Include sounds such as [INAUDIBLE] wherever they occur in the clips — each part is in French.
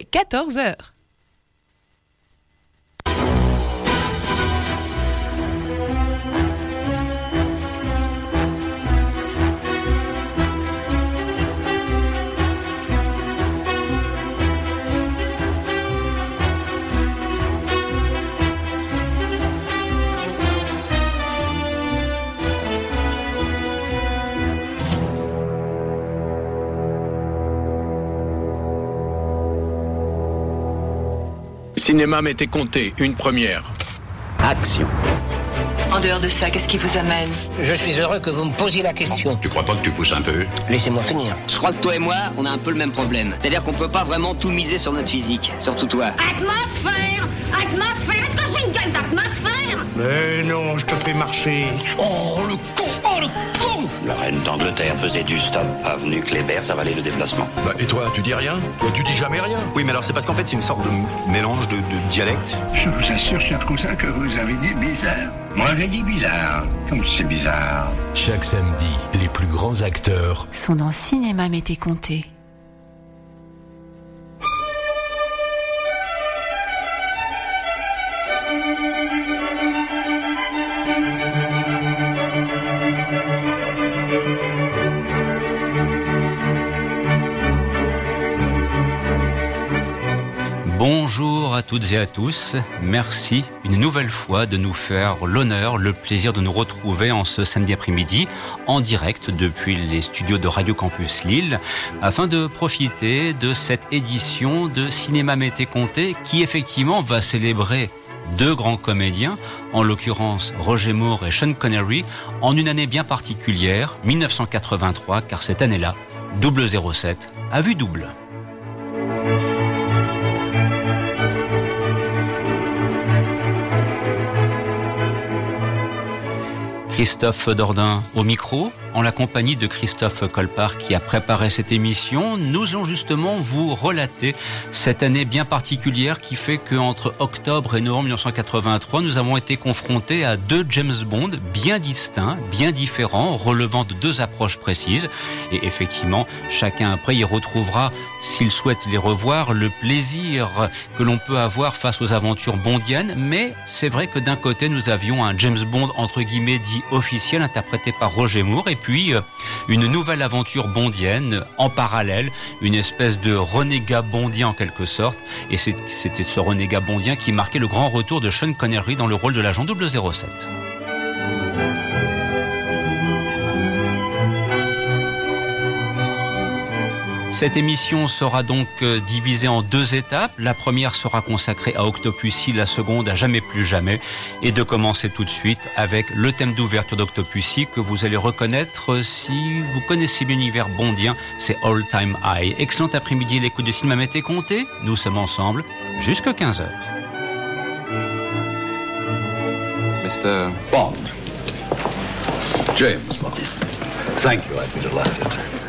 14h. Cinéma m'était compté, une première. Action. En dehors de ça, qu'est-ce qui vous amène? Je suis heureux que vous me posiez la question. Tu crois pas que tu pousses un peu? Laissez-moi finir. Je crois que toi et moi, on a un peu le même problème. C'est-à-dire qu'on peut pas vraiment tout miser sur notre physique. Surtout toi. Atmosphère Atmosphère Est-ce que j'ai une gueule d'atmosphère? Mais non, je te fais marcher. Oh, le con le con La reine d'Angleterre faisait du stop. Avenue Kléber, ça valait le déplacement. Bah, et toi, tu dis rien Toi, tu dis jamais rien Oui, mais alors c'est parce qu'en fait, c'est une sorte de mélange de, de dialectes. Je vous assure, cher cousin, que vous avez dit bizarre. Moi, j'ai dit bizarre. Comme c'est bizarre. Chaque samedi, les plus grands acteurs sont dans Cinéma Mété Comté. Toutes et à tous. Merci une nouvelle fois de nous faire l'honneur, le plaisir de nous retrouver en ce samedi après-midi en direct depuis les studios de Radio Campus Lille afin de profiter de cette édition de Cinéma Mété Comté qui effectivement va célébrer deux grands comédiens, en l'occurrence Roger Moore et Sean Connery, en une année bien particulière, 1983, car cette année-là, 007 a vu double. Christophe Dordain au micro, en la compagnie de Christophe Colpart qui a préparé cette émission. Nous allons justement vous relater cette année bien particulière qui fait qu'entre octobre et novembre 1983, nous avons été confrontés à deux James Bond bien distincts, bien différents, relevant de deux approches précises. Et effectivement, chacun après y retrouvera, s'il souhaite les revoir, le plaisir que l'on peut avoir face aux aventures bondiennes. Mais c'est vrai que d'un côté, nous avions un James Bond entre guillemets dit officiel interprété par Roger Moore et puis euh, une nouvelle aventure bondienne en parallèle, une espèce de renégat bondien en quelque sorte. Et c'était ce renégat bondien qui marquait le grand retour de Sean Connery dans le rôle de l'agent 007. Cette émission sera donc divisée en deux étapes. La première sera consacrée à Octopussy, la seconde à Jamais plus jamais. Et de commencer tout de suite avec le thème d'ouverture d'Octopussy que vous allez reconnaître si vous connaissez l'univers bondien, c'est All Time High. Excellent après-midi, l'écoute du cinéma Mété Comté. Nous sommes ensemble jusqu'à 15h. Mr. Bond. James Bond. Thank you, I'd be delighted.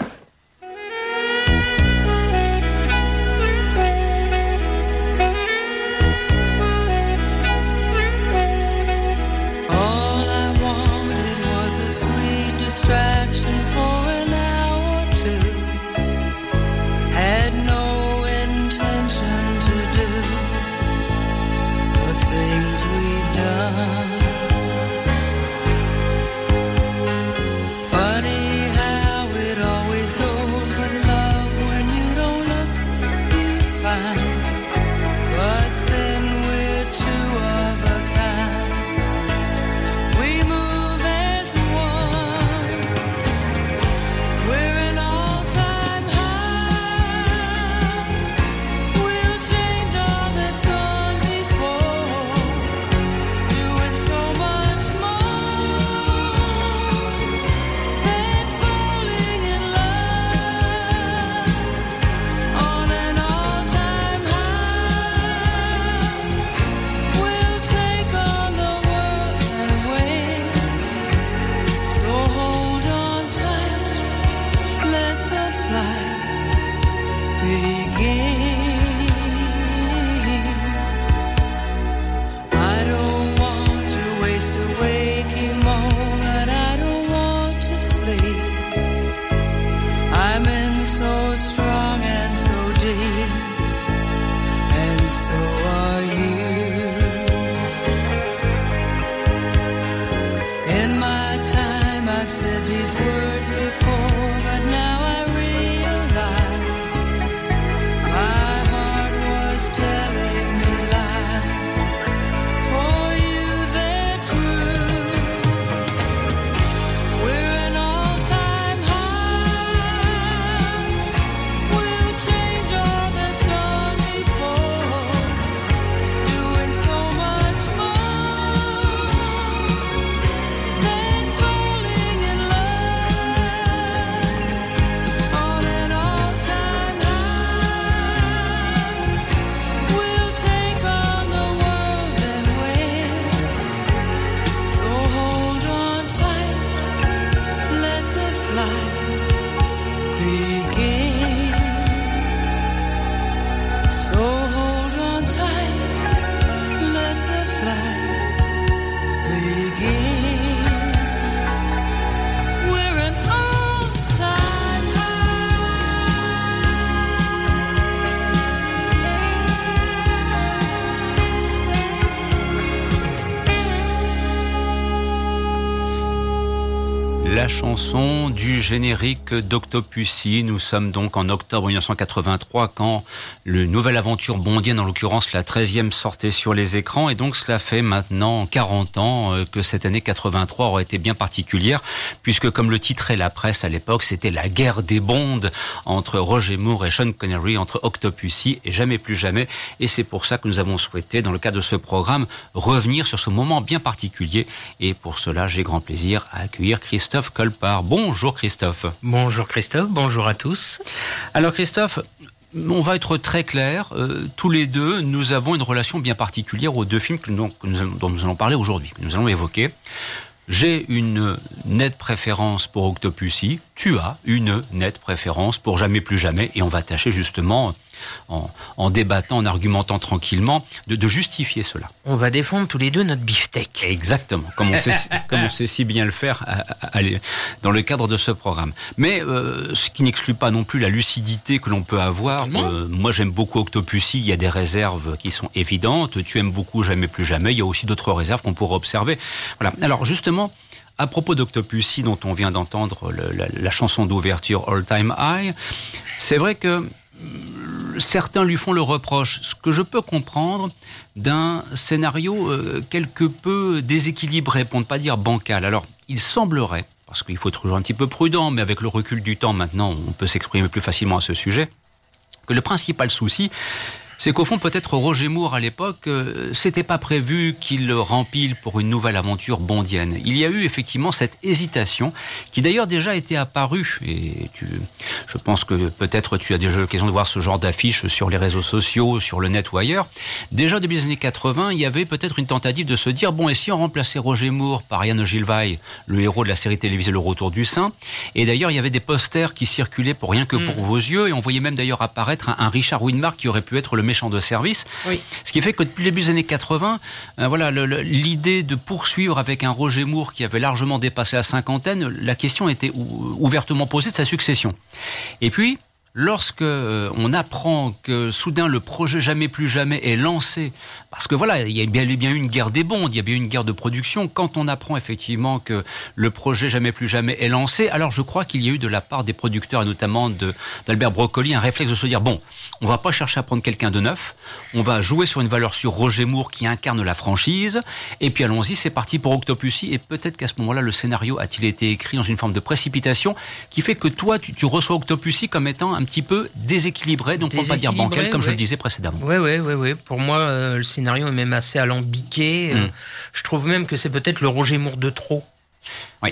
Générique d'Octopussy. Nous sommes donc en octobre 1983 quand le nouvelle aventure bondienne, en l'occurrence la 13e, sortait sur les écrans. Et donc cela fait maintenant 40 ans euh, que cette année 83 aurait été bien particulière puisque comme le titrait la presse à l'époque, c'était la guerre des bondes entre Roger Moore et Sean Connery, entre Octopussy et jamais plus jamais. Et c'est pour ça que nous avons souhaité, dans le cadre de ce programme, revenir sur ce moment bien particulier. Et pour cela, j'ai grand plaisir à accueillir Christophe Colpart. Bonjour Christophe. Bonjour Christophe, bonjour à tous. Alors Christophe, on va être très clair. Euh, tous les deux, nous avons une relation bien particulière aux deux films que nous- que nous allons- dont nous allons parler aujourd'hui, que nous allons évoquer. J'ai une nette préférence pour Octopussy. Tu as une nette préférence pour Jamais plus jamais. Et on va tâcher justement, en, en débattant, en argumentant tranquillement, de, de justifier cela. On va défendre tous les deux notre beefsteak. Exactement, comme on sait, [LAUGHS] comme on sait si bien le faire à- à- à- dans le cadre de ce programme. Mais euh, ce qui n'exclut pas non plus la lucidité que l'on peut avoir. Euh, moi, j'aime beaucoup Octopussy. Il y a des réserves qui sont évidentes. Tu aimes beaucoup Jamais plus jamais. Il y a aussi d'autres réserves qu'on pourrait observer. Voilà. Alors justement. À propos d'Octopussy, dont on vient d'entendre la, la chanson d'ouverture All Time High, c'est vrai que certains lui font le reproche, ce que je peux comprendre d'un scénario euh, quelque peu déséquilibré, pour ne pas dire bancal. Alors, il semblerait, parce qu'il faut toujours un petit peu prudent, mais avec le recul du temps maintenant, on peut s'exprimer plus facilement à ce sujet, que le principal souci, c'est qu'au fond, peut-être Roger Moore, à l'époque, euh, c'était pas prévu qu'il rempile pour une nouvelle aventure bondienne. Il y a eu effectivement cette hésitation, qui d'ailleurs déjà était apparue, et tu, je pense que peut-être tu as déjà l'occasion de voir ce genre d'affiches sur les réseaux sociaux, sur le net ou ailleurs. Déjà, au début des années 80, il y avait peut-être une tentative de se dire, bon, et si on remplaçait Roger Moore par Yann Gilvaille, le héros de la série télévisée Le Retour du Saint, et d'ailleurs, il y avait des posters qui circulaient pour rien que pour vos yeux, et on voyait même d'ailleurs apparaître un, un Richard Widmark qui aurait pu être le méchant de service. Ce qui fait que depuis le début des années 80, euh, voilà, l'idée de poursuivre avec un Roger Moore qui avait largement dépassé la cinquantaine, la question était ou- ouvertement posée de sa succession. Et puis, lorsque euh, on apprend que soudain le projet Jamais plus jamais est lancé, parce que voilà, il y a bien, bien eu une guerre des bondes, il y a bien eu une guerre de production, quand on apprend effectivement que le projet Jamais plus jamais est lancé, alors je crois qu'il y a eu de la part des producteurs, et notamment d'Albert Broccoli, un réflexe de se dire, bon, on va pas chercher à prendre quelqu'un de neuf, on va jouer sur une valeur sur Roger Moore qui incarne la franchise, et puis allons-y, c'est parti pour Octopussy, et peut-être qu'à ce moment-là, le scénario a-t-il été écrit dans une forme de précipitation qui fait que toi, tu, tu reçois Octopussy comme étant un petit peu déséquilibré, donc pour pas dire bancal, comme je le disais précédemment. Oui, oui, oui, oui. Pour moi, euh, le scénario est même assez alambiqué. Euh, Mm. Je trouve même que c'est peut-être le Roger Moore de trop. Oui.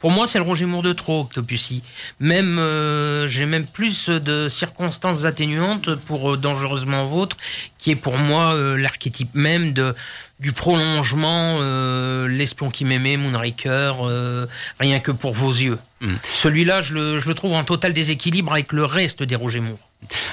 Pour moi, c'est le Roger Moore de trop, Octopussy. Même, euh, j'ai même plus de circonstances atténuantes pour euh, Dangereusement Vôtre, qui est pour moi euh, l'archétype même de du prolongement, l'espion qui m'aimait, Moonraker, rien que pour vos yeux. Mm. Celui-là, je le, je le trouve en total déséquilibre avec le reste des Roger Moore.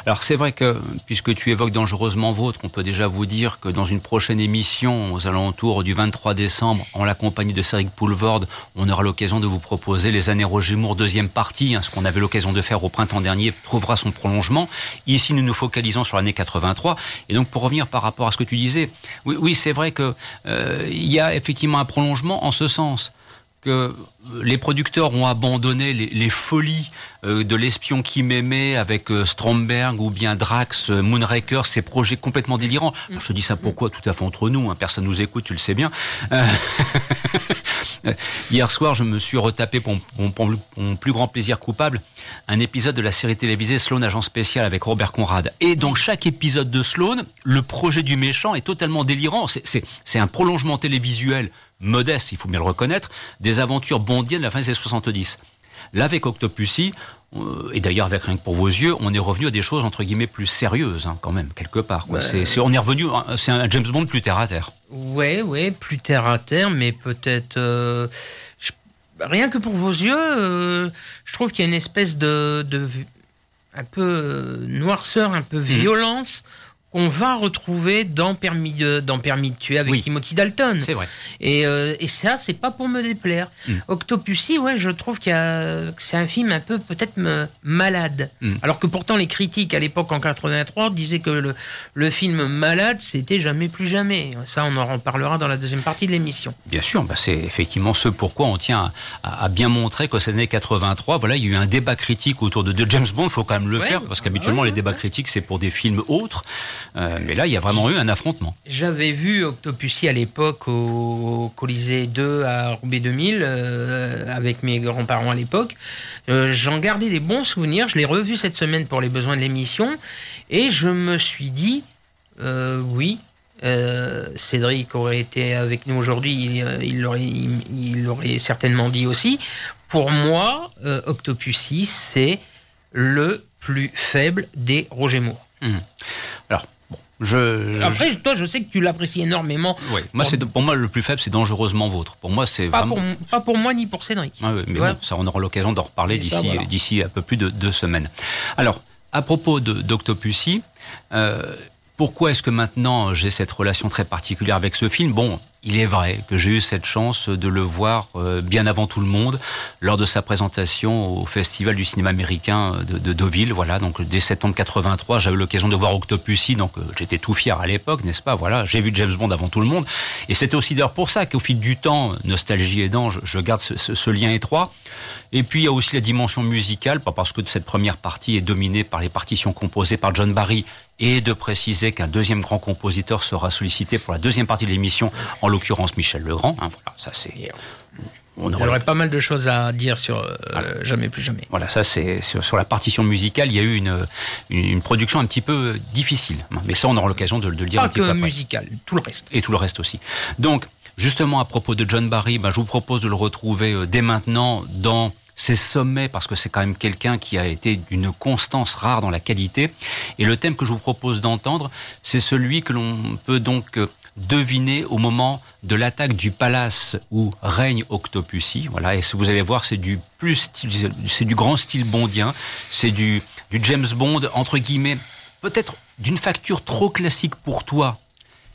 Alors c'est vrai que, puisque tu évoques dangereusement vôtre, on peut déjà vous dire que dans une prochaine émission, aux alentours du 23 décembre, en la compagnie de Cédric Poulvord, on aura l'occasion de vous proposer les années Roger Moore deuxième partie, hein, ce qu'on avait l'occasion de faire au printemps dernier trouvera son prolongement. Ici, nous nous focalisons sur l'année 83. Et donc, pour revenir par rapport à ce que tu disais, oui, oui c'est vrai que euh, il y a effectivement un prolongement en ce sens que les producteurs ont abandonné les, les folies euh, de l'espion qui m'aimait avec euh, Stromberg ou bien Drax, euh, Moonraker, ces projets complètement délirants. Alors, je te dis ça pourquoi Tout à fait entre nous, hein, personne nous écoute, tu le sais bien. Euh, [LAUGHS] Hier soir, je me suis retapé pour mon, pour mon plus grand plaisir coupable un épisode de la série télévisée Sloan Agent Spécial avec Robert Conrad. Et dans chaque épisode de Sloan, le projet du méchant est totalement délirant. C'est un prolongement télévisuel modeste, il faut bien le reconnaître, des aventures bondiennes de la fin des années 70. Là, avec Octopussy, euh, et d'ailleurs avec Rien que pour vos yeux, on est revenu à des choses entre guillemets plus sérieuses, hein, quand même, quelque part. Quoi. Ouais. C'est, on est revenu, c'est un James Bond plus terre à terre. Ouais, ouais, plus terre à terre, mais peut-être. euh, rien que pour vos yeux, euh, je trouve qu'il y a une espèce de. de un peu euh, noirceur, un peu Mhm. violence. Qu'on va retrouver dans Permis de, dans Permis de tuer avec Oui. Timothy Dalton. C'est vrai. Et, euh, et ça, c'est pas pour me déplaire. Mm. Octopussy, ouais, je trouve qu'il y a- que c'est un film un peu peut-être malade. Mm. Alors que pourtant les critiques à l'époque en 83 disaient que le, le film malade, c'était jamais plus jamais. Ça, on en reparlera dans la deuxième partie de l'émission. Bien sûr, bah c'est effectivement ce pourquoi on tient à, à bien montrer que cette année 83, voilà, il y a eu un débat critique autour de, de James Bond, il faut quand même le Ouais, faire, parce qu'habituellement ouais, les débats critiques c'est pour des films autres, Euh, mais là il y a vraiment eu un affrontement. J'avais vu Octopussy à l'époque au Colisée 2 à Roubaix 2000 euh, avec mes grands-parents à l'époque. Euh, J'en gardais des bons souvenirs. Je l'ai revu cette semaine pour les besoins de l'émission et je me suis dit oui. Cédric aurait été avec nous aujourd'hui, il il l'aurait il, il certainement dit aussi. Pour moi, Octopussy, c'est le plus faible des Roger Moore. Hum. Je... Après, toi, je sais que tu l'apprécies énormément. moi, de- pour moi le plus faible, c'est dangereusement vôtre. Pour moi, c'est Pas vraiment. pour, pas pour moi ni pour Cédric. Ah oui, mais bon, ça, on aura l'occasion d'en reparler d'ici voilà. d'ici un peu plus de deux semaines. Alors, à propos de- d'Octopussy, euh, pourquoi est-ce que maintenant j'ai cette relation très particulière avec ce film? Bon, il est vrai que j'ai eu cette chance de le voir euh, bien avant tout le monde lors de sa présentation au Festival du cinéma américain de, de Deauville. Voilà, donc dès septembre 83, j'avais l'occasion de voir Octopussy, donc euh, j'étais tout fier à l'époque, n'est-ce pas? Voilà, j'ai vu James Bond avant tout le monde, et c'était aussi d'ailleurs pour ça qu'au fil du temps, nostalgie aidant, je, je garde ce, ce- ce lien étroit. Et puis il y a aussi la dimension musicale, pas parce que cette première partie est dominée par les partitions composées par John Barry, et de préciser qu'un deuxième grand compositeur sera sollicité pour la deuxième partie de l'émission, en l'occurrence Michel Legrand. Hein, voilà, ça c'est. On aura J'aurais pas mal de choses à dire sur euh, Jamais plus jamais. voilà, ça c'est sur, sur la partition musicale, il y a eu une, une, une production un petit peu difficile. Mais ça, on aura l'occasion de, de le dire Pas un petit peu que après. musical, tout le reste. Et tout le reste aussi. Donc, justement, à propos de John Barry, ben, je vous propose de le retrouver euh, dès maintenant dans ses sommets, parce que c'est quand même quelqu'un qui a été d'une constance rare dans la qualité. Et le thème que je vous propose d'entendre, c'est celui que l'on peut donc euh, deviner au moment de l'attaque du palace où règne Octopussy. Voilà, et ce vous allez voir, c'est du plus c'est du grand style bondien, c'est du James Bond entre guillemets, peut-être d'une facture trop classique pour toi,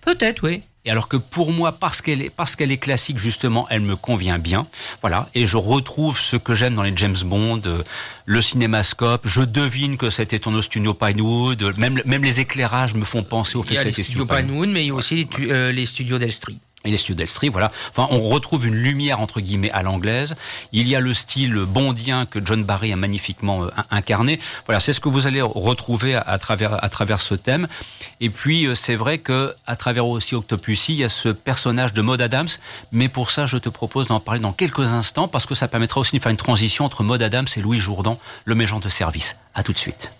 Peut-être, oui. Et alors que pour moi, parce qu'elle est, parce qu'elle est classique, justement, elle me convient bien. Voilà. Et je retrouve ce que j'aime dans les James Bond, euh, le cinémascope. Je devine que c'était ton studio Pinewood. Même, même les éclairages me font penser au Il fait y a que les c'était studios studio Pinewood, mais il y a aussi les, tu- euh, les studios d'Elstree. Et les studios d'Elstree, voilà. Enfin, on retrouve une lumière entre guillemets à l'anglaise. Il y a le style bondien que John Barry a magnifiquement euh, incarné. Voilà, c'est ce que vous allez retrouver à, travers à travers ce thème. Et puis euh, c'est vrai que à travers aussi Octopussy, il y a ce personnage de Maud Adams. Mais pour ça, je te propose d'en parler dans quelques instants parce que ça permettra aussi de faire une transition entre Maud Adams et Louis Jourdan, le méchant de service. À tout de suite.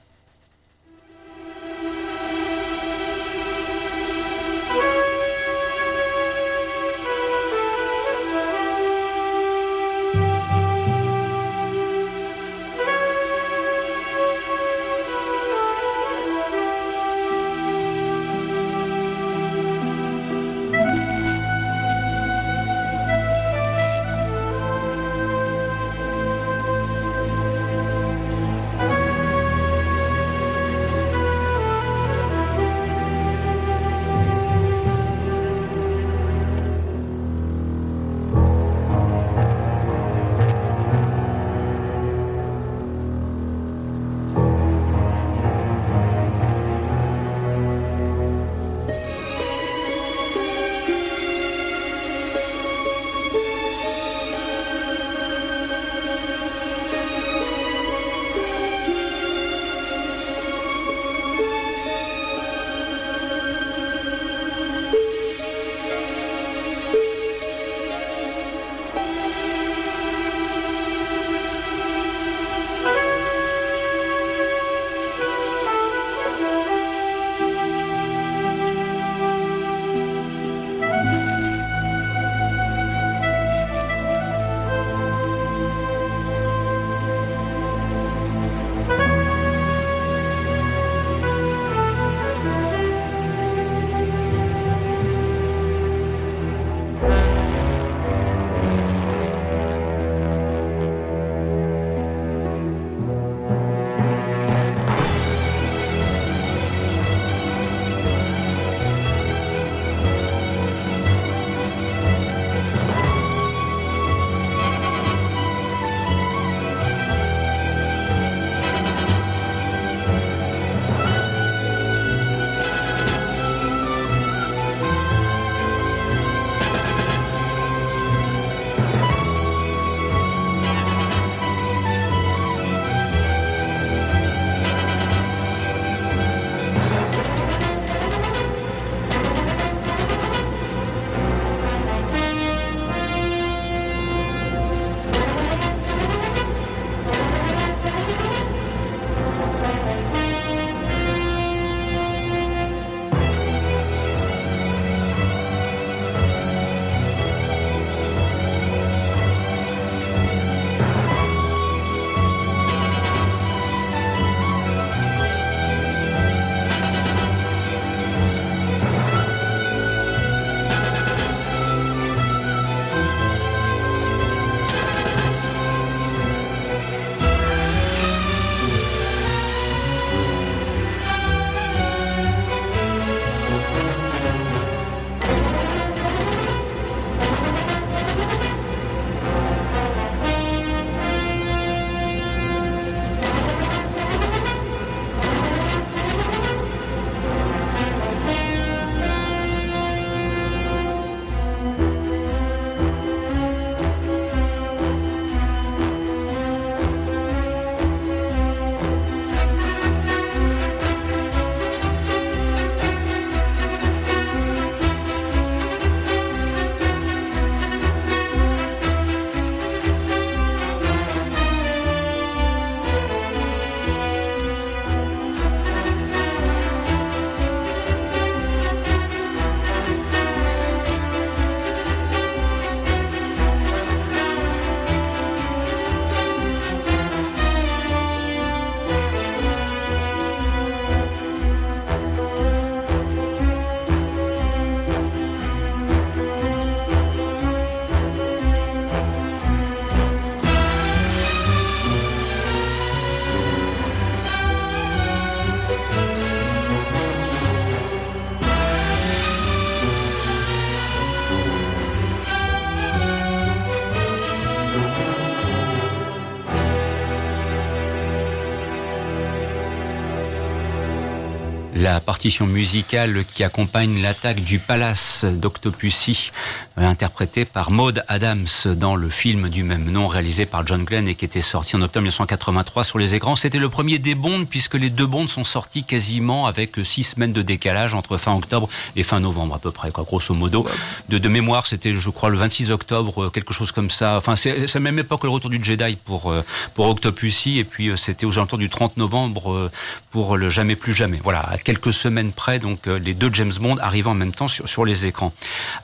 La partition musicale qui accompagne l'attaque du palace d'Octopussy, euh, interprétée par Maud Adams dans le film du même nom réalisé par John Glenn et qui était sorti en octobre 1983 sur les écrans. C'était le premier des Bonds puisque les deux Bonds sont sortis quasiment avec six semaines de décalage entre fin octobre et fin novembre à peu près, quoi, grosso modo. De, de mémoire, c'était, je crois, le 26 octobre, euh, quelque chose comme ça. Enfin, c'est la même époque que le retour du Jedi pour euh, pour Octopussy et puis c'était aux alentours du 30 novembre pour le Jamais plus jamais. Voilà, à quelques semaines près, donc euh, les deux James Bond arrivant en même temps sur, les écrans.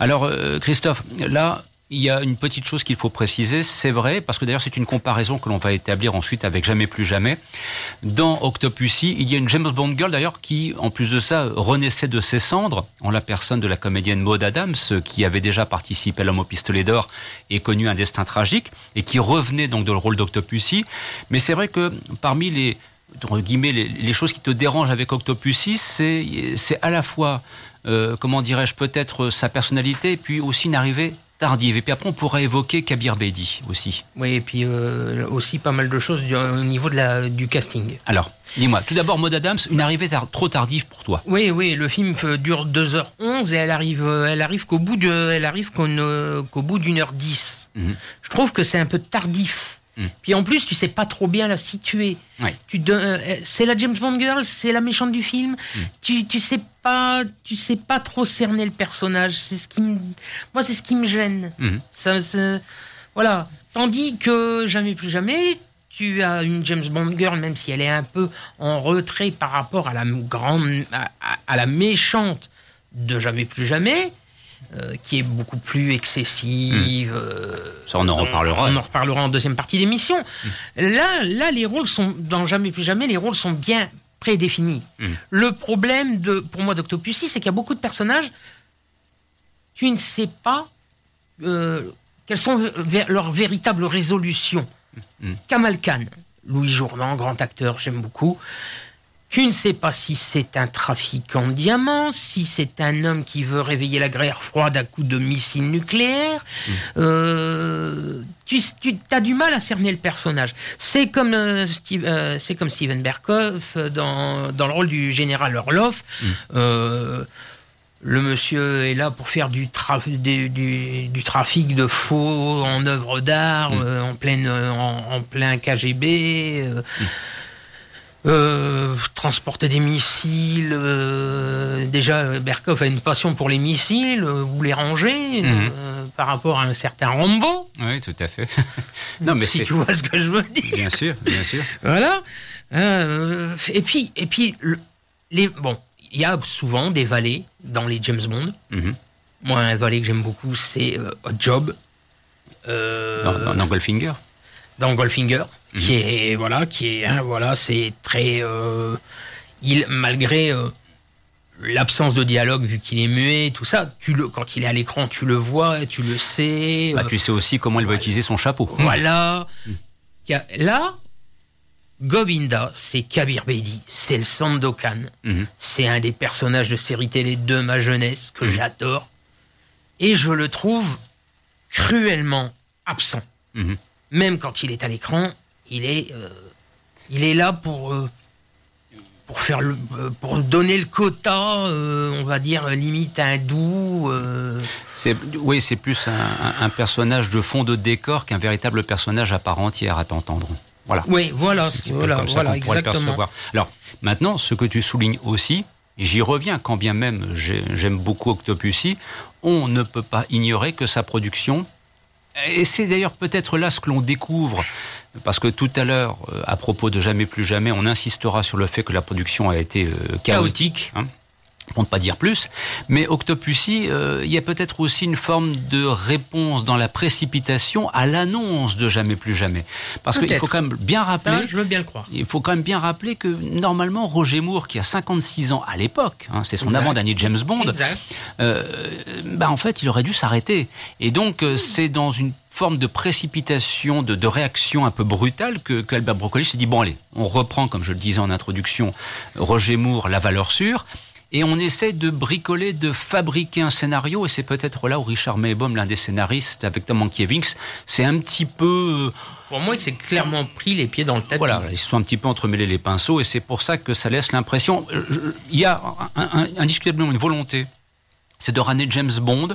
Alors, euh, Christophe, là, il y a une petite chose qu'il faut préciser, c'est vrai, parce que d'ailleurs c'est une comparaison que l'on va établir ensuite avec Jamais plus jamais. Dans Octopussy, il y a une James Bond girl d'ailleurs qui, en plus de ça, renaissait de ses cendres, en la personne de la comédienne Maud Adams, qui avait déjà participé à L'homme au pistolet d'or et connu un destin tragique, et qui revenait donc dans le rôle d'Octopussy. Mais c'est vrai que parmi les entre guillemets, les, les choses qui te dérangent avec Octopussy, c'est c'est à la fois, euh, comment dirais-je, peut-être sa personnalité, et puis aussi une arrivée tardive. Et puis après, on pourrait évoquer Kabir Bedi aussi. Oui, et puis euh, aussi pas mal de choses du- au niveau de la, du casting. Alors, dis-moi, tout d'abord, Maud Adams, une arrivée tar- trop tardive pour toi. Oui, oui, le film euh, dure 2h11 et elle arrive, euh, elle arrive qu'au bout de, elle arrive qu'au, euh, qu'au bout d'une heure 10. Mhm. Je trouve que c'est un peu tardif. Mhm. Puis en plus, tu sais pas trop bien la situer. Ouais. Tu euh, c'est la James Bond girl, c'est la méchante du film. Mhm. Tu, tu sais pas, tu sais pas trop cerner le personnage. C'est ce qui me, moi, c'est ce qui me gêne. Ça, c'est- voilà. Tandis que jamais plus jamais, tu as une James Bond girl, même si elle est un peu en retrait par rapport à la grande, à, à- à la méchante de jamais plus jamais, euh, qui est beaucoup plus excessive. euh, Ça, on en reparlera. on en reparlera en deuxième partie d'émission. Là, là, les rôles sont dans jamais plus jamais, les rôles sont bien prédéfinis. Mhm. Le problème de, pour moi, d'Octopussy, c'est qu'il y a beaucoup de personnages. Tu ne sais pas euh, quelles sont leurs véritables résolutions. Kamal Khan, Louis Jourdan, grand acteur, j'aime beaucoup. Tu ne sais pas si c'est un trafiquant de diamants, si c'est un homme qui veut réveiller la guerre froide à coups de missiles nucléaires. Euh, tu, tu as du mal à cerner le personnage. C'est comme, euh, Steve- euh, c'est comme Steven Berkoff dans, dans le rôle du général Orloff. Euh, le monsieur est là pour faire du, traf- du, du- du trafic de faux en œuvres d'art, euh, en, pleine, en, en plein KGB. euh, euh, transporter des missiles. euh, déjà, euh, Berkoff a une passion pour les missiles, euh, ou les ranger, Mhm. par rapport à un certain Rambo. Oui, tout à fait. [LAUGHS] non, mais si tu vois ce que je veux dire. Bien sûr, bien sûr. Voilà. Et puis, et puis le- les, bon, il y a souvent des valets dans les James Bond. Mhm. Moi, un valet que j'aime beaucoup, c'est Hot Job. Dans, dans- dans Goldfinger. dans Goldfinger, Mhm. qui est voilà, qui est hein, voilà, c'est très euh, il malgré euh, l'absence de dialogue vu qu'il est muet, tout ça, tu le quand il est à l'écran, tu le vois, tu le sais. Bah, euh, tu sais aussi comment il va utiliser son chapeau. voilà. Ka- Là, Govinda, c'est Kabir Bedi, c'est le Sandokan. Mhm. C'est un des personnages de série télé de ma jeunesse que j'adore. Et je le trouve cruellement absent. Mhm. Même quand il est à l'écran, il est, euh, il est là pour, euh, pour, faire le, euh, pour donner le quota, euh, on va dire, limite hindou. oui, c'est plus un, personnage de fond de décor qu'un véritable personnage à part entière, à t'entendre. Voilà. Oui, voilà, voilà, comme ça voilà, exactement. percevoir. Alors, maintenant, ce que tu soulignes aussi, et j'y reviens, quand bien même j'ai- j'aime beaucoup Octopussy, on ne peut pas ignorer que sa production, et c'est d'ailleurs peut-être là ce que l'on découvre, parce que tout à l'heure, euh, à propos de Jamais plus jamais, on insistera sur le fait que la production a été euh, chaotique. hein, pour ne pas dire plus. Mais Octopussy, euh, il y a peut-être aussi une forme de réponse dans la précipitation à l'annonce de Jamais plus jamais. Parce qu'il faut quand même bien rappeler... Ça, je veux bien le croire. Il faut quand même bien rappeler que normalement Roger Moore, qui a 56 ans à l'époque, hein, c'est son avant-dernier James Bond, Exact. euh, bah en fait il aurait dû s'arrêter. Et donc euh, c'est dans une forme de précipitation, de, de réaction un peu brutale que, que Albert Broccoli s'est dit bon allez, on reprend comme je le disais en introduction Roger Moore, la valeur sûre. et on essaie de bricoler, de fabriquer un scénario, et c'est peut-être là où Richard Maybaum, l'un des scénaristes, avec Tom Mankiewicz, c'est un petit peu... Pour moi, il s'est clairement pris les pieds dans le tapis. Voilà, ils se sont un petit peu entremêlés les pinceaux, et c'est pour ça que ça laisse l'impression... euh, Il y a indiscutablement une volonté, c'est de ramener James Bond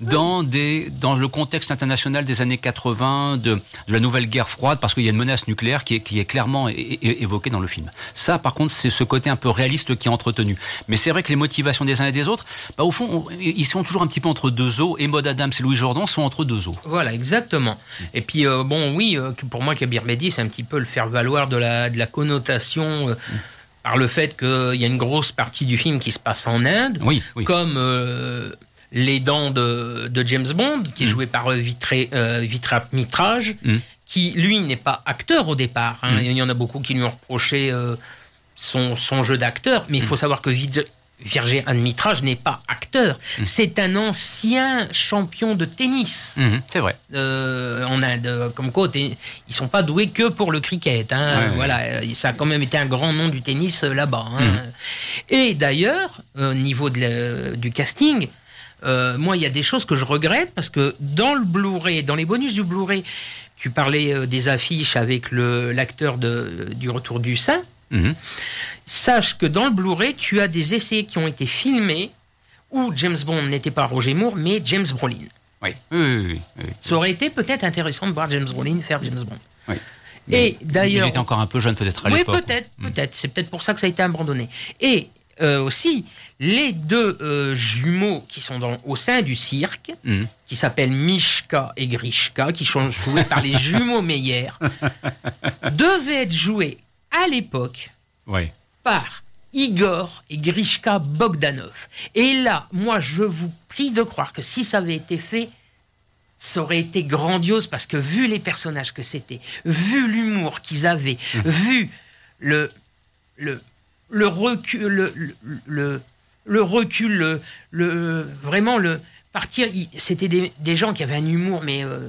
dans, des, dans le contexte international des années 80, de, de la nouvelle guerre froide, parce qu'il y a une menace nucléaire qui est, qui est clairement é- é- évoquée dans le film. Ça, par contre, c'est ce côté un peu réaliste qui est entretenu. Mais c'est vrai que les motivations des uns et des autres, bah, au fond, on- ils sont toujours un petit peu entre deux eaux, et Maud Adams et Louis Jordan sont entre deux eaux. Voilà, exactement. Et puis, euh, bon, oui, euh, pour moi, Kabir Bedi, c'est un petit peu le faire-valoir de la, de la connotation euh, par le fait qu'il y a une grosse partie du film qui se passe en Inde, Oui, oui. comme euh, Les Dents de, de James Bond, qui est joué par euh, Vitré, euh, Mitrage, Mm. qui, lui, n'est pas acteur au départ. hein. Mm. Il y en a beaucoup qui lui ont reproché euh, son, son jeu d'acteur, mais il faut savoir que Vid- Virgé Mitrage n'est pas acteur. C'est un ancien champion de tennis Mhm, c'est vrai. euh, en Inde. Comme quoi, ils sont pas doués que pour le cricket. hein. Ouais, voilà, ça a quand même été un grand nom du tennis euh, là-bas. hein. Et d'ailleurs, au niveau de la- du casting, euh, moi, il y a des choses que je regrette parce que dans le Blu-ray, dans les bonus du Blu-ray, tu parlais euh, des affiches avec le- l'acteur du Retour du Saint. Mhm. Sache que dans le Blu-ray, tu as des essais qui ont été filmés où James Bond n'était pas Roger Moore, mais James Brolin. Oui, oui, oui, oui, oui. Ça aurait été peut-être intéressant de voir James Brolin faire James Bond. Oui. Et Il d'ailleurs, était encore un peu jeune peut-être à oui, l'époque. peut-être, peut-être. C'est peut-être pour ça que ça a été abandonné. Et euh, aussi, les deux euh, jumeaux qui sont dans, au sein du cirque, Mhm. qui s'appellent Mishka et Grishka, qui sont joués par les jumeaux Meyer, [LAUGHS] devaient être joués à l'époque Oui. par Igor et Grishka Bogdanov. Et là, moi, je vous prie de croire que si ça avait été fait, ça aurait été grandiose parce que vu les personnages que c'était, vu l'humour qu'ils avaient, vu le, le, le recul, le, le, recul, le, vraiment le partir, c'était des, des gens qui avaient un humour, mais euh,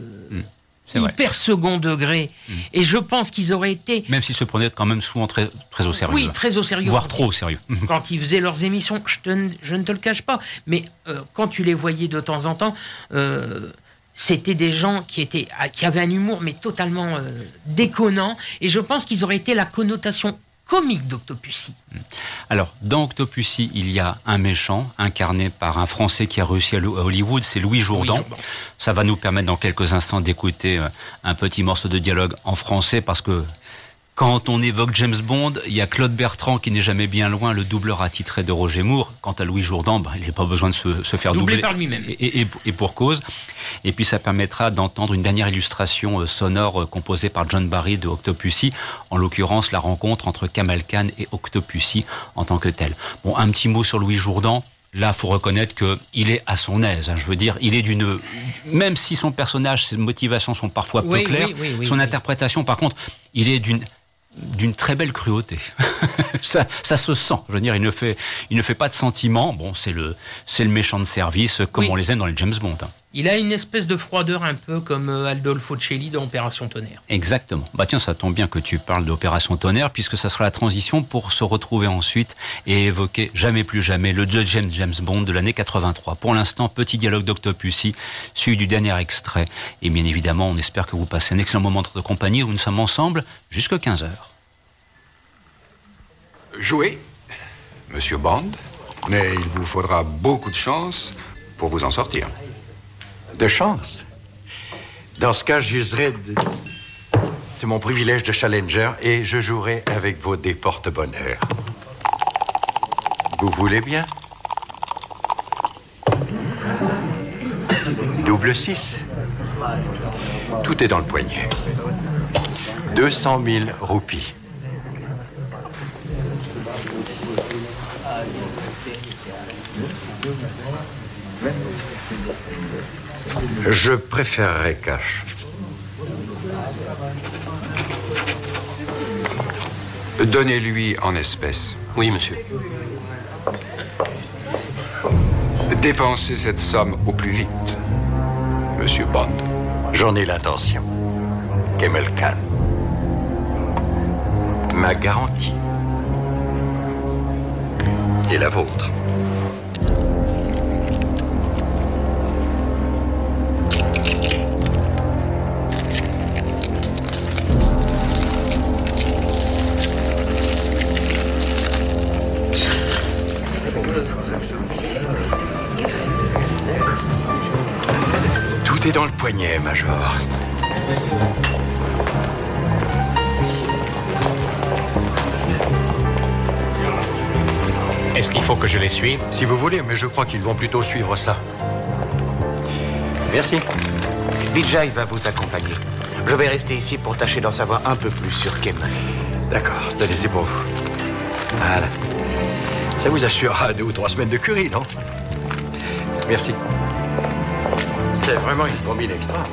vrai. hyper second degré. Et je pense qu'ils auraient été Même s'ils se prenaient quand même souvent très, très au sérieux. oui, très au sérieux. Voire trop au sérieux. [LAUGHS] Quand ils faisaient leurs émissions, je, te- je ne te le cache pas, mais euh, quand tu les voyais de temps en temps, euh, c'était des gens qui, étaient, qui avaient un humour, mais totalement euh, déconnant. Et je pense qu'ils auraient été la connotation comique d'Octopussy. Alors, dans Octopussy, il y a un méchant incarné par un Français qui a réussi à Hollywood, c'est Louis Jourdan. Jourdan. Ça va nous permettre dans quelques instants d'écouter euh, un petit morceau de dialogue en français parce que quand on évoque James Bond, il y a Claude Bertrand qui n'est jamais bien loin, le doubleur attitré de Roger Moore. Quant à Louis Jourdan, bah, il n'a pas besoin de se, se faire Doublé doubler. par lui-même. Et, et- et- et pour cause. Et puis ça permettra d'entendre une dernière illustration euh, sonore euh, composée par John Barry de Octopussy, en l'occurrence la rencontre entre Kamal Khan et Octopussy en tant que tel. Bon, un petit mot sur Louis Jourdan. Là, faut reconnaître qu'il est à son aise. hein. Je veux dire, il est d'une, même si son personnage, ses motivations sont parfois peu claires, oui, oui, oui, son interprétation, par contre, il est d'une d'une très belle cruauté. [LAUGHS] ça, ça se sent. Je veux dire, il ne fait, il ne fait pas de sentiments. Bon, c'est le, c'est le méchant de service, comme Oui. on les aime dans les James Bond. hein. Il a une espèce de froideur un peu comme euh, Aldolfo Celli dans Opération Tonnerre. Exactement. Bah tiens, ça tombe bien que tu parles d'Opération Tonnerre, puisque ça sera la transition pour se retrouver ensuite et évoquer jamais plus jamais le Judge James James Bond de l'année 83. Pour l'instant, petit dialogue d'Octopussy, suivi du dernier extrait. Et bien évidemment, on espère que vous passez un excellent moment de compagnie où nous sommes ensemble jusqu'à 15 heures. Jouez, monsieur Bond, mais il vous faudra beaucoup de chance pour vous en sortir. De chance. Dans ce cas, j'userai de, mon privilège de challenger et je jouerai avec vos dés porte-bonheur. Vous voulez bien? Double 6. Tout est dans le poignet. 200 000 roupies. Je préférerais cash. Donnez-lui en espèces. Oui, monsieur. Dépensez cette somme au plus vite, monsieur Bond. J'en ai l'intention. Kemel Khan. Ma garantie. Et la vôtre. Tout est dans le poignet, Major. Est-ce qu'il faut que je les suive? Si vous voulez, mais je crois qu'ils vont plutôt suivre ça. Merci. Vijay va vous accompagner. Je vais rester ici pour tâcher d'en savoir un peu plus sur Kim. D'accord, tenez, c'est pour vous. Voilà. Ça vous assurera deux ou trois semaines de curry, non? Merci. C'est vraiment une combine extra.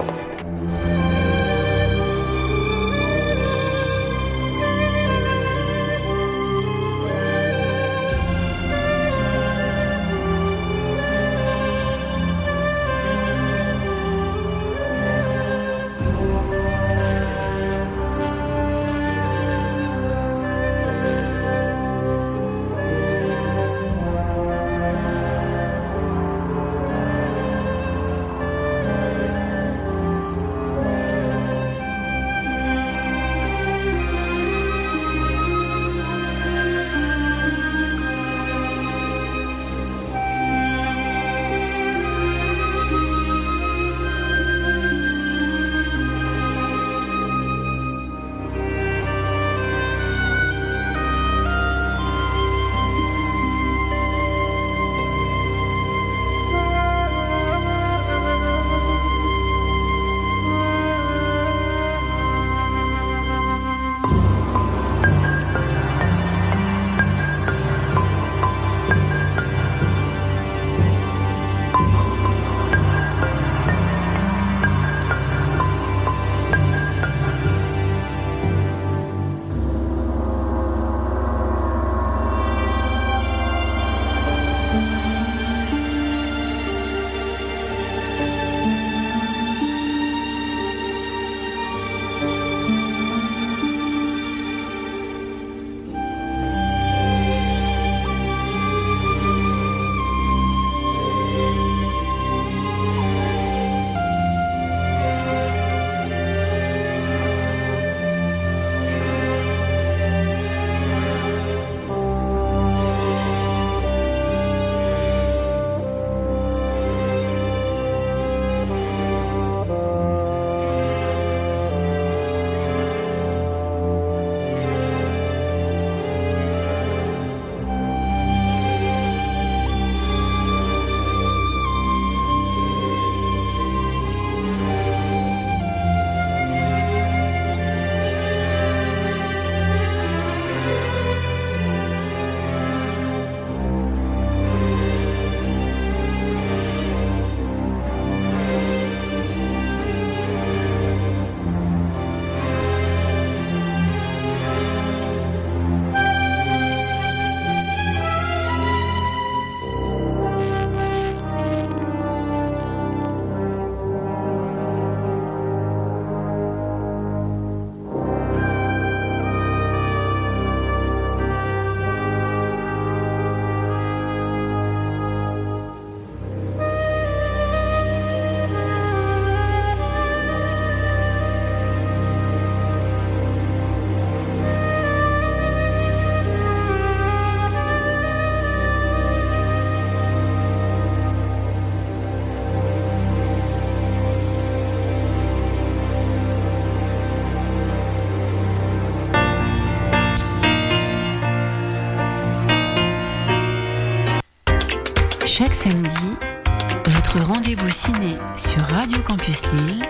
Campus Lille,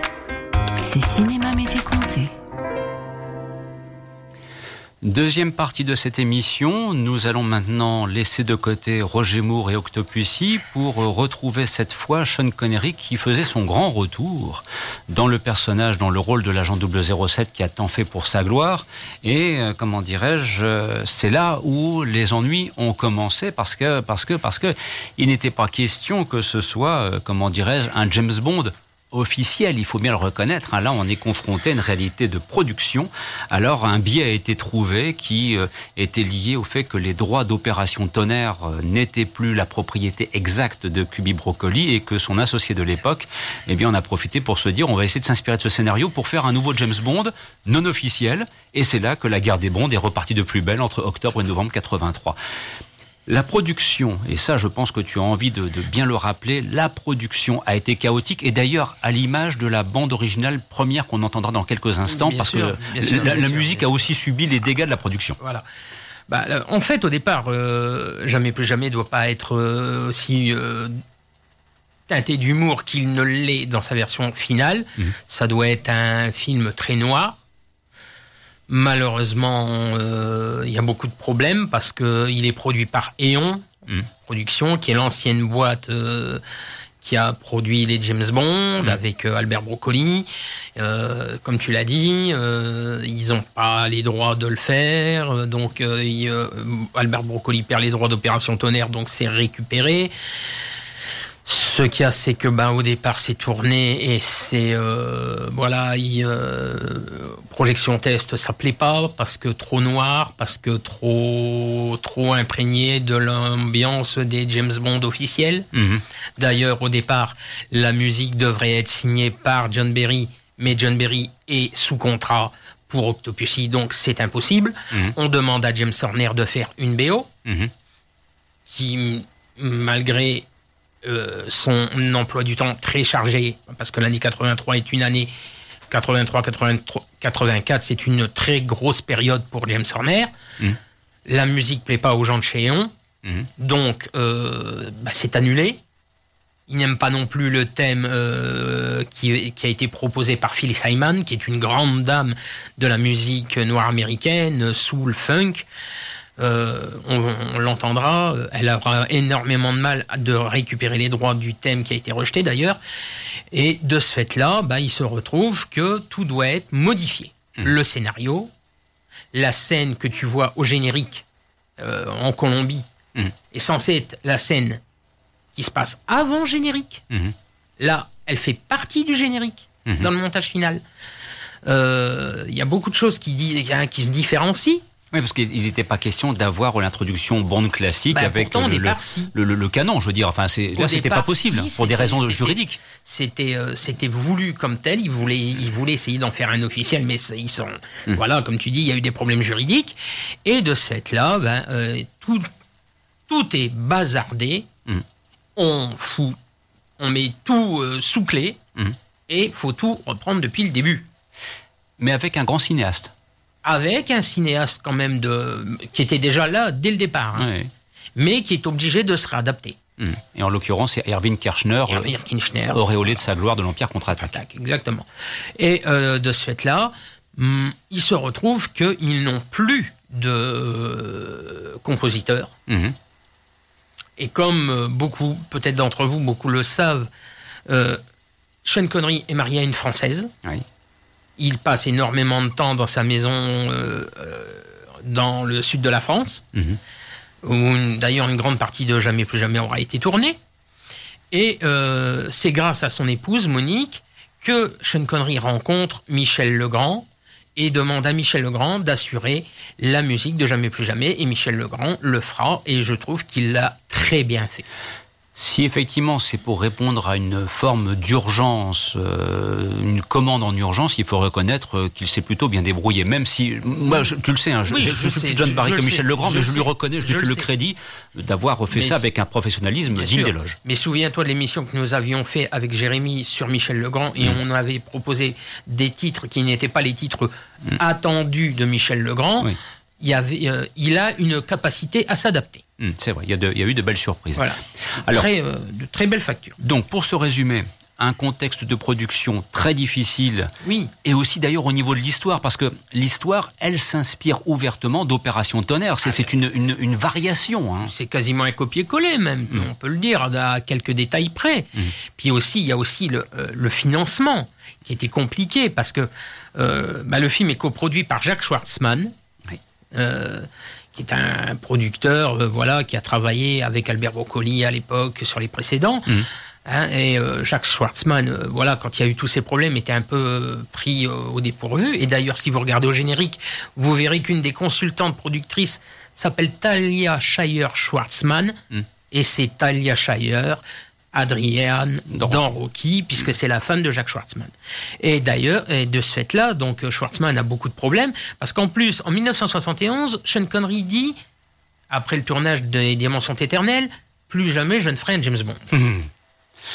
c'est Cinéma. Deuxième partie de cette émission, nous allons maintenant laisser de côté Roger Moore et Octopussy pour retrouver cette fois Sean Connery qui faisait son grand retour dans le personnage, dans le rôle de l'agent 007 qui a tant fait pour sa gloire. Et euh, comment dirais-je, euh, c'est là où les ennuis ont commencé parce que parce que parce que il n'était pas question que ce soit euh, comment dirais-je un James Bond officiel, il faut bien le reconnaître. Hein. Là, on est confronté à une réalité de production. Alors, un biais a été trouvé qui euh, était lié au fait que les droits d'opération tonnerre euh, n'étaient plus la propriété exacte de Cubi Broccoli et que son associé de l'époque, eh bien, on a profité pour se dire, on va essayer de s'inspirer de ce scénario pour faire un nouveau James Bond non officiel. Et c'est là que la guerre des Bonds est repartie de plus belle entre octobre et novembre 83. La production, et ça je pense que tu as envie de, de bien le rappeler, la production a été chaotique et d'ailleurs à l'image de la bande originale première qu'on entendra dans quelques instants Bien parce sûr, que sûr, la, bien la sûr, musique a aussi subi les dégâts de la production. Voilà. Bah, là, en fait, au départ, euh, Jamais plus jamais doit pas être euh, aussi euh, teinté d'humour qu'il ne l'est dans sa version finale. Mhm. Ça doit être un film très noir. Malheureusement, euh, il y a beaucoup de problèmes parce que il est produit par Eon Mhm. Production, qui est l'ancienne boîte euh, qui a produit les James Bond Mhm. avec euh, Albert Broccoli. Euh, comme tu l'as dit, euh, ils n'ont pas les droits de le faire, donc euh, il, Albert Broccoli perd les droits d'opération tonnerre, donc c'est récupéré. Ce qu'il y a, c'est que ben, au départ, c'est tourné et c'est euh, voilà, il, euh, projection test, ça plaît pas parce que trop noir, parce que trop trop imprégné de l'ambiance des James Bond officiels. Mhm. D'ailleurs, au départ, la musique devrait être signée par John Berry, mais John Berry est sous contrat pour Octopussy, donc c'est impossible. Mhm. On demande à James Horner de faire une BO Mhm. qui, malgré euh, son emploi du temps très chargé, parce que l'année 83 est une année 83, 83, 84, c'est une très grosse période pour James Horner. Mhm. La musique plaît pas aux gens de chez Eon, Mhm. donc euh, bah, c'est annulé. Il n'aime pas non plus le thème euh, qui, qui a été proposé par Phil Simon, qui est une grande dame de la musique noire américaine, soul, funk. Euh, on, on l'entendra. Elle aura énormément de mal de récupérer les droits du thème qui a été rejeté d'ailleurs. Et de ce fait-là, bah, il se retrouve que tout doit être modifié. Le scénario, la scène que tu vois au générique euh, en Colombie Mhm. est censée être la scène qui se passe avant générique. Mhm. Là, elle fait partie du générique dans le montage final. Euh, Il y a beaucoup de choses qui, disent, qui se différencient. Oui, parce qu'il n'était pas question d'avoir l'introduction bande classique Bah, avec pourtant, le, le, départ, si. le- le- le canon, je veux dire. Enfin, c'est, là, c'était pas possible si, pour des raisons juridiques. C'était euh, c'était voulu comme tel. Ils voulaient ils voulaient essayer d'en faire un officiel, mais ils sont Hmm. voilà comme tu dis, il y a eu des problèmes juridiques et de ce fait-là, ben, euh, tout tout est bazardé. Hmm. On fout, on met tout euh, sous clé Hmm. et faut tout reprendre depuis le début. Mais avec un grand cinéaste. Avec un cinéaste quand même de qui était déjà là dès le départ, hein, Ouais. mais qui est obligé de se réadapter. Hmm. Et en l'occurrence, c'est Erwin Kirchner, Erwin Kirchner. auréolé de sa gloire de l'Empire contre-attaque. Attaque, exactement. Et euh, de ce fait-là, hum, il se retrouve qu'ils n'ont plus de euh, compositeurs. Mhm. Et comme euh, beaucoup, peut-être d'entre vous, beaucoup le savent, euh, Sean Connery est marié à une Française. Oui. Il passe énormément de temps dans sa maison euh, euh, dans le sud de la France, Mhm. où d'ailleurs une grande partie de Jamais plus jamais aura été tournée. Et euh, c'est grâce à son épouse, Monique, que Sean Connery rencontre Michel Legrand et demande à Michel Legrand d'assurer la musique de Jamais plus jamais. Et Michel Legrand le fera, et je trouve qu'il l'a très bien fait. Si effectivement c'est pour répondre à une forme d'urgence, euh, une commande en urgence, il faut reconnaître euh, qu'il s'est plutôt bien débrouillé. Même si, moi, je- tu le sais, hein, je, Oui, je- je je suis sais, plus John Barry que Michel sais, Legrand, mais je lui sais, reconnais, je lui fais le crédit d'avoir fait Mais ça avec un professionnalisme digne d'éloge. Mais souviens-toi de l'émission que nous avions fait avec Jérémy sur Michel Legrand et Mm. on avait proposé des titres qui n'étaient pas les titres attendus de Michel Legrand. Oui. Il, y avait, euh, il a une capacité à s'adapter. Hum, c'est vrai, il y, a de- il y a eu de belles surprises. Voilà. Alors, très, euh, de très belles factures. donc pour se résumer, un contexte de production très difficile, Oui. et aussi d'ailleurs au niveau de l'histoire, parce que l'histoire, elle s'inspire ouvertement d'Opération Tonnerre. C'est c'est une, une- une variation. hein. C'est quasiment un copier-coller même, Mm. on peut le dire, à quelques détails près. Puis aussi, il y a aussi le, euh, le financement qui était compliqué parce que euh, bah, le film est coproduit par Jacques Schwartzmann. Euh, qui est un producteur euh, voilà, qui a travaillé avec Albert Broccoli à l'époque sur les précédents. Mhm. Hein, et euh, Jacques Schwartzmann, euh, voilà, quand il y a eu tous ces problèmes, était un peu euh, pris au dépourvu. Et d'ailleurs, si vous regardez au générique, vous verrez qu'une des consultantes productrices s'appelle Talia Shire Schwartzmann. Mm. Et c'est Talia Shire, Adrienne Dans- dans, Rocky, puisque c'est la femme de Jacques Schwartzmann. Et d'ailleurs, de ce fait-là, donc euh, Schwartzmann a beaucoup de problèmes, parce qu'en plus, en 1971, Sean Connery dit après le tournage des Diamants sont éternels, plus jamais je ne ferai un James Bond.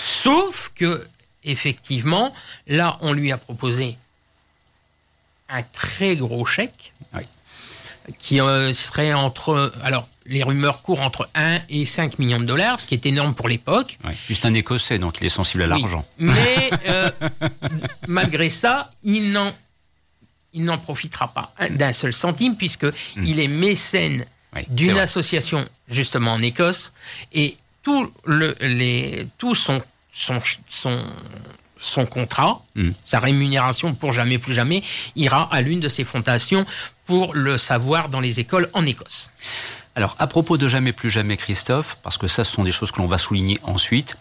Sauf que, effectivement, là, on lui a proposé un très gros chèque qui euh, serait entre. Alors, les rumeurs courent entre 1 et 5 millions de dollars, ce qui est énorme pour l'époque. Puis c'est un Écossais, donc il est sensible à Oui. l'argent. Mais euh, [LAUGHS] malgré ça, il n'en il n'en profitera pas un- d'un seul centime puisque il est mécène d'une association justement en Écosse et tout le les tout son son son son contrat, Mm. sa rémunération pour jamais plus jamais ira à l'une de ses fondations pour le savoir dans les écoles en Écosse. Alors, à propos de jamais plus jamais, Christophe, parce que ça, ce sont des choses que l'on va souligner ensuite.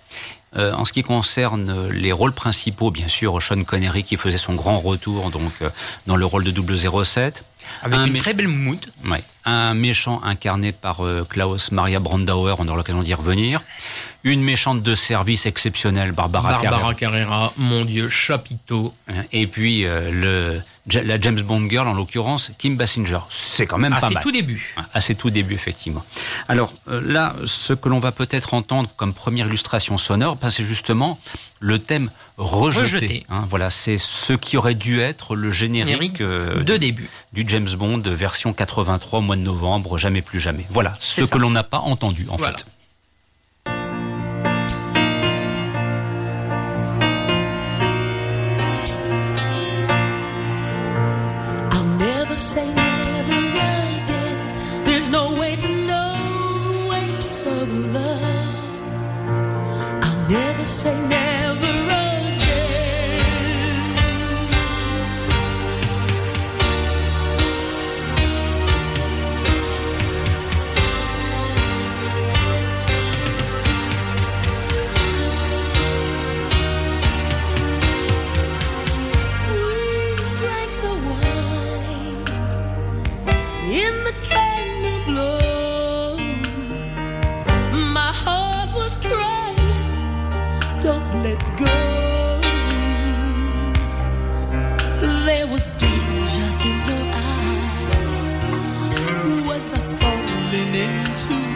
euh, en ce qui concerne euh, les rôles principaux, bien sûr, Sean Connery qui faisait son grand retour donc euh, dans le rôle de 007. Avec Un une très belle mood. Ouais. Un méchant incarné par euh, Klaus Maria Brandauer, on aura l'occasion d'y revenir. Une méchante de service exceptionnelle, Barbara, Barbara Carrera. Carrera, mon Dieu, chapiteau. Et puis euh, le, la James Bond girl, en l'occurrence, Kim Basinger. C'est quand même À pas ses mal. tout débuts. À ses tout débuts, effectivement. Alors euh, là, ce que l'on va peut-être entendre comme première illustration sonore, ben, c'est justement le thème rejeté. Rejeté. hein. voilà, c'est ce qui aurait dû être le générique Générique euh, de du- début. du James Bond version 83 au mois de novembre, jamais plus jamais. Voilà, ce que l'on n'a pas entendu en Voilà. fait. Falling into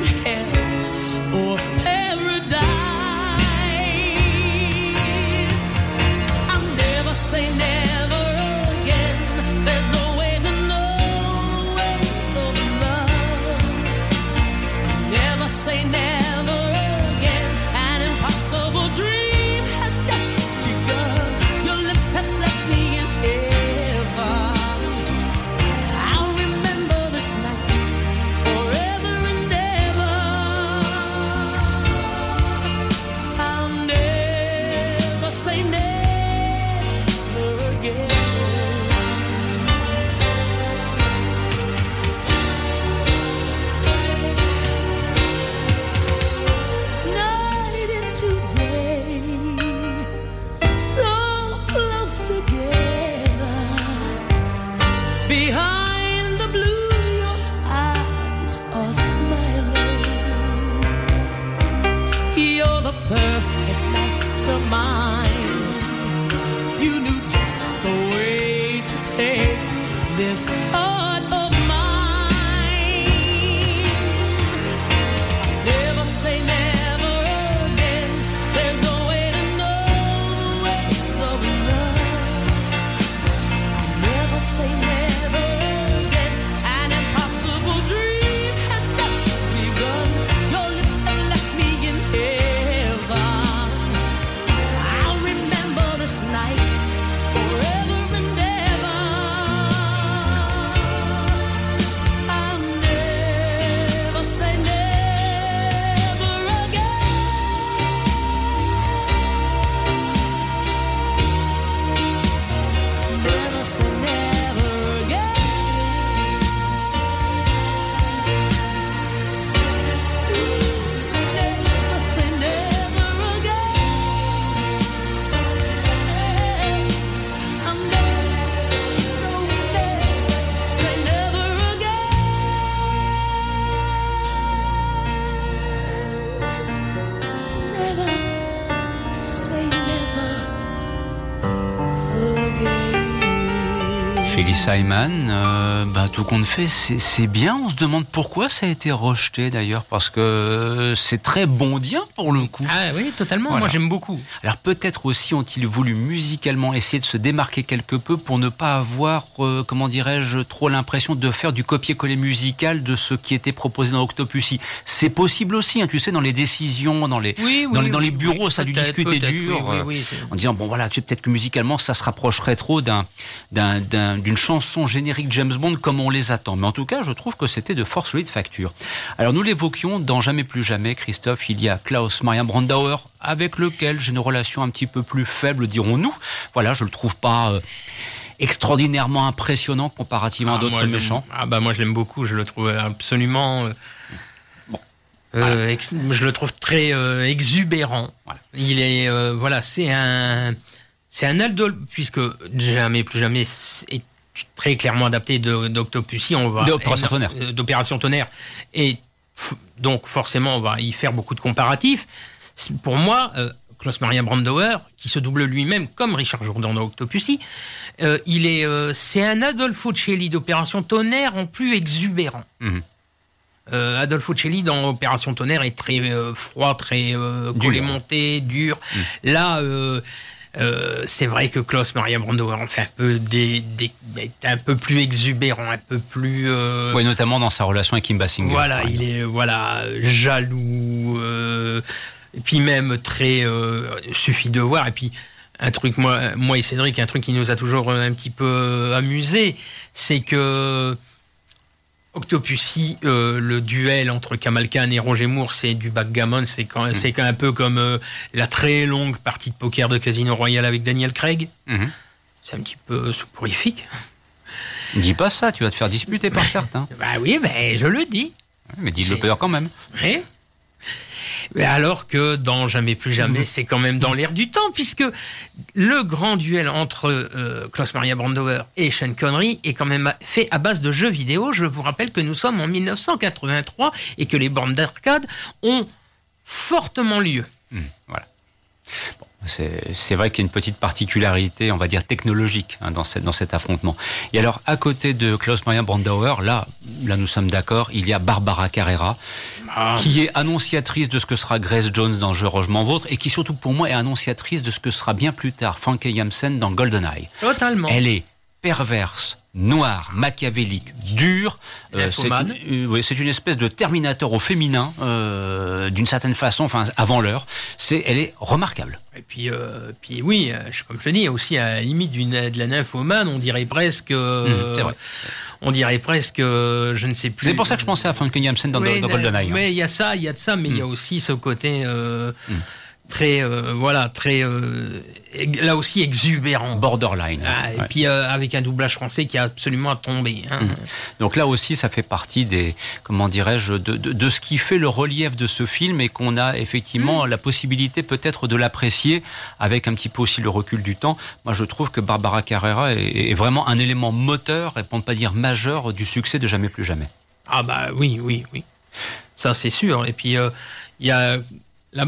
Simon, euh, bah, tout compte fait, c'est bien. On se demande pourquoi ça a été rejeté d'ailleurs, parce que c'est très bondien pour le coup. Ah oui, totalement. Voilà. Moi, j'aime beaucoup. Alors peut-être aussi ont-ils voulu musicalement essayer de se démarquer quelque peu pour ne pas avoir, euh, comment dirais-je, trop l'impression de faire du copier-coller musical de ce qui était proposé dans Octopussy. C'est possible aussi, hein, tu sais, dans les décisions, dans les, Oui, oui, dans les, dans oui, les bureaux, oui, ça a dû discuter dur, oui, oui, euh, en disant bon voilà, tu sais peut-être que musicalement ça se rapprocherait trop d'un d'un- d'un- d'une chanson générique James Bond comme on les attend. Mais en tout cas, je trouve que c'était de fort solide facture. Alors nous l'évoquions dans Jamais plus jamais, Christophe, il y a Klaus Maria Brandauer avec lequel j'ai une relation un petit peu plus faible, dirons-nous. Voilà, je le trouve pas euh, extraordinairement impressionnant comparativement à Ah, d'autres méchants. Ah bah moi je l'aime beaucoup, je le trouve absolument. euh, euh, ex- je le trouve très euh, exubérant. Il est euh, voilà, c'est un c'est un Aldol puisque jamais plus jamais est très clairement adapté d'Octopussy. On va D'Opération Tonnerre. euh, d'Opération Tonnerre et donc forcément on va y faire beaucoup de comparatifs. Pour moi. Euh, Klaus Maria Brandauer, qui se double lui-même comme Richard Jourdan dans Octopussy, euh, il est, euh, c'est un Adolfo Celli d'Opération Tonnerre en plus exubérant. Mhm. Euh, Adolfo Celli dans Opération Tonnerre est très euh, froid, très euh, Dur. collé monté, dur. Là, euh, c'est vrai que Klaus Maria Brandauer en fait un peu des, un peu plus exubérant, un peu plus. euh, Oui, notamment dans sa relation avec Kim Basinger. voilà, il est voilà jaloux, euh, et puis même très euh, suffit de voir. Et puis un truc moi, moi et Cédric, un truc qui nous a toujours un petit peu amusé, c'est que Octopussy, euh, le duel entre Kamal Khan et Roger Moore, c'est du backgammon, c'est quand, c'est quand un peu comme euh, la très longue partie de poker de Casino Royale avec Daniel Craig. Mhm. C'est un petit peu soporifique. Dis pas ça, tu vas te faire disputer par [LAUGHS] certains. Bah oui, mais je le dis. Mais dis-le peur quand même. Oui. Mais alors que dans Jamais plus jamais, [LAUGHS] c'est quand même dans l'air du temps, puisque le grand duel entre euh, Klaus Maria Brandauer et Sean Connery est quand même fait à base de jeux vidéo. Je vous rappelle que nous sommes en 1983 et que les bornes d'arcade ont fortement lieu. Voilà. Bon, c'est c'est vrai qu'il y a une petite particularité, on va dire technologique, hein, dans, cette- dans cet affrontement. Et alors, à côté de Klaus Maria Brandauer, là, là nous sommes d'accord, il y a Barbara Carrera, qui est annonciatrice de ce que sera Grace Jones dans Je Roge m'en vôtre, et qui surtout pour moi est annonciatrice de ce que sera bien plus tard Frankie Janssen dans GoldenEye. Totalement. Elle est perverse, noire, machiavélique, dure. Euh, c'est une, euh, oui, une espèce de Terminator au féminin, euh, d'une certaine façon, enfin avant l'heure. C'est, elle est remarquable. Et puis, euh, puis oui, je- comme je te dis, aussi à la limite de la nymphomane, on dirait presque. euh, Mmh, c'est vrai. On dirait presque, euh, je ne sais plus. C'est pour ça que je pensais à Frankie Janssen dans, Oui, dans GoldenEye. hein. Mais il y a ça, il y a de ça, mais il y a aussi ce côté euh, Mm. Très, euh, voilà, très, euh, là aussi exubérant. Borderline. Ah, et puis euh, avec un doublage français qui a absolument tombé. hein. Mm. Donc là aussi, ça fait partie des, comment dirais-je, de, de- de ce qui fait le relief de ce film et qu'on a effectivement la possibilité peut-être de l'apprécier avec un petit peu aussi le recul du temps. Moi, je trouve que Barbara Carrera est, est vraiment un élément moteur, et pour ne pas dire majeur, du succès de Jamais plus jamais. Ah bah oui, oui, oui. Ça c'est sûr. Et puis il y a la-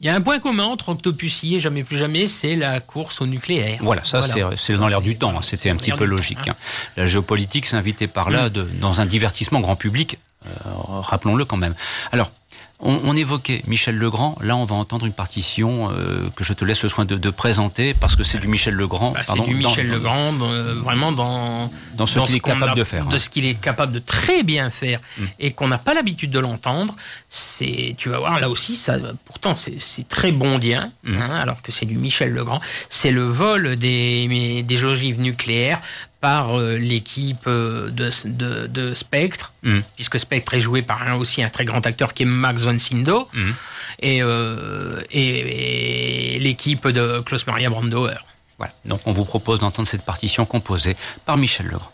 il y a un point commun entre Octopussy et Jamais plus jamais, c'est la course au nucléaire. Voilà, ça c'est- c'est dans l'air du temps, hein, c'était un petit peu temps, logique. hein. hein. La géopolitique s'invitait par là Mm. de- dans un divertissement grand public, euh, rappelons-le quand même. Alors, on, on évoquait Michel Legrand, là on va entendre une partition euh, que je te laisse le soin de, de présenter parce que c'est du Michel Legrand. Bah, c'est du dans- Michel dans- Legrand, euh, vraiment dans Dans ce qu'il est capable a- de faire, de hein. ce qu'il est capable de très bien faire Mm. et qu'on n'a pas l'habitude de l'entendre. C'est, tu vas voir là aussi, ça, pourtant c'est c'est très bondien, Mm. hein, alors que c'est du Michel Legrand. C'est le vol des des ogives nucléaires par euh, l'équipe euh, de, de, de Spectre, Mm. puisque Spectre est joué par un, aussi un très grand acteur qui est Max von Sydow, Mm. et, euh, et, et l'équipe de Klaus Maria Brandauer. Voilà. Donc on vous propose d'entendre cette partition composée par Michel Legrand.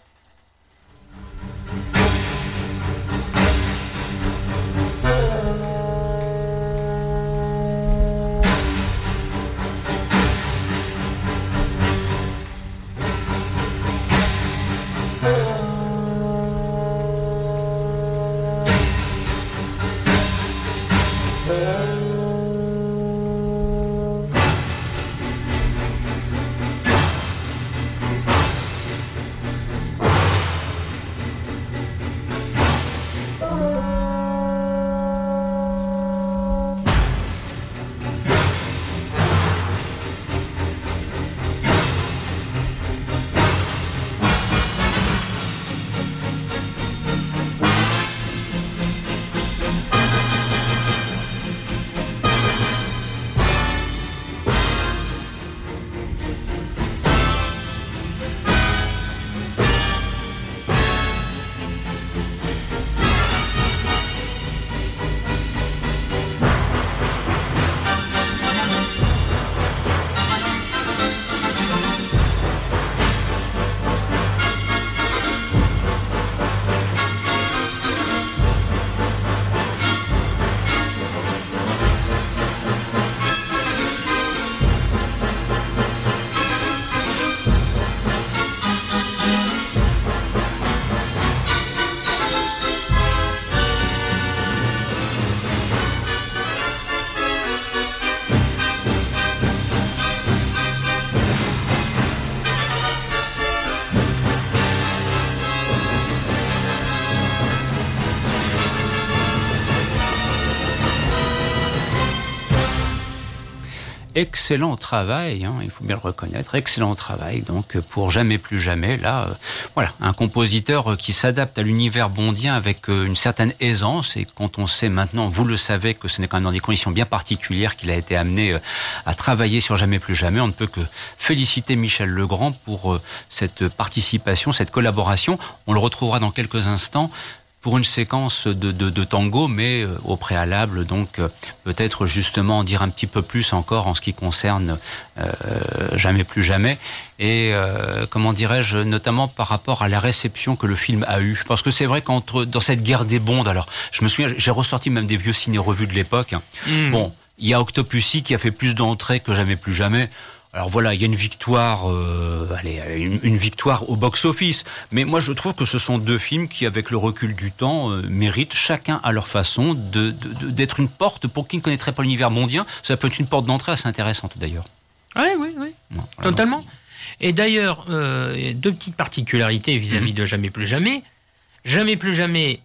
Excellent travail, hein, il faut bien le reconnaître, excellent travail. Donc pour jamais plus jamais, là, euh, voilà, un compositeur euh, qui s'adapte à l'univers bondien avec euh, une certaine aisance. Et quand on sait maintenant, vous le savez, que ce n'est quand même dans des conditions bien particulières qu'il a été amené à travailler sur jamais plus jamais, on ne peut que féliciter Michel Legrand pour cette participation, cette collaboration. On le retrouvera dans quelques instants pour une séquence de, de, de tango, mais euh, au préalable, donc euh, peut-être justement en dire un petit peu plus encore en ce qui concerne euh, Jamais plus jamais, et euh, comment dirais-je, notamment par rapport à la réception que le film a eue. Parce que c'est vrai qu'entre dans cette guerre des bondes, alors je me souviens, j'ai ressorti même des vieux ciné-revues de l'époque. hein. Mm. Bon, il y a Octopussy qui a fait plus d'entrées que Jamais plus jamais. Alors voilà, il y a une victoire, euh, allez, une, une victoire au box-office. Mais moi, je trouve que ce sont deux films qui, avec le recul du temps, euh, méritent chacun à leur façon d'être une porte pour qui ne connaîtrait pas l'univers mondien. Ça peut être une porte d'entrée assez intéressante d'ailleurs. Oui, oui, oui. Totalement. Et d'ailleurs, euh, deux petites particularités vis-à-vis de Jamais plus jamais. Jamais plus jamais